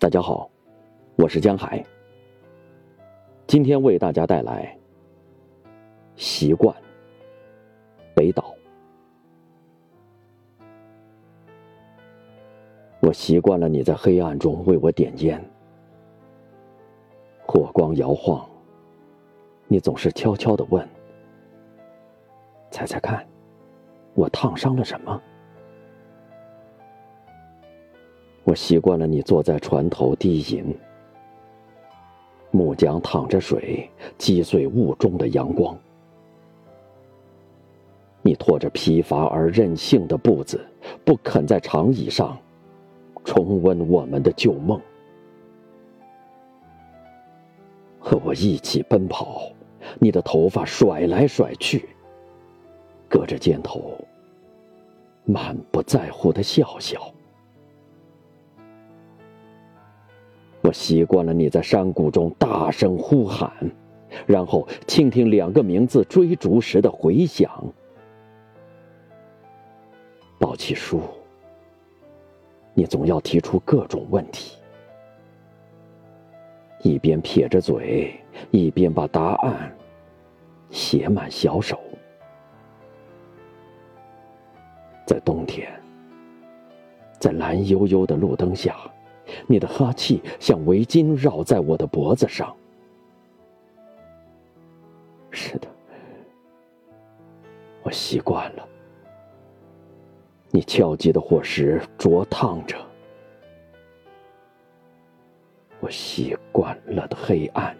大家好，我是江海。今天为大家带来《习惯》北岛。我习惯了你在黑暗中为我点烟，火光摇晃，你总是悄悄的问：“猜猜看，我烫伤了什么？”我习惯了你坐在船头低吟，木桨淌着水，击碎雾中的阳光。你拖着疲乏而任性的步子，不肯在长椅上重温我们的旧梦，和我一起奔跑。你的头发甩来甩去，隔着肩头，满不在乎的笑笑。我习惯了你在山谷中大声呼喊，然后倾听两个名字追逐时的回响。抱起书，你总要提出各种问题，一边撇着嘴，一边把答案写满小手。在冬天，在蓝悠悠的路灯下。你的哈气像围巾绕在我的脖子上。是的，我习惯了。你敲击的火石灼烫着我习惯了的黑暗。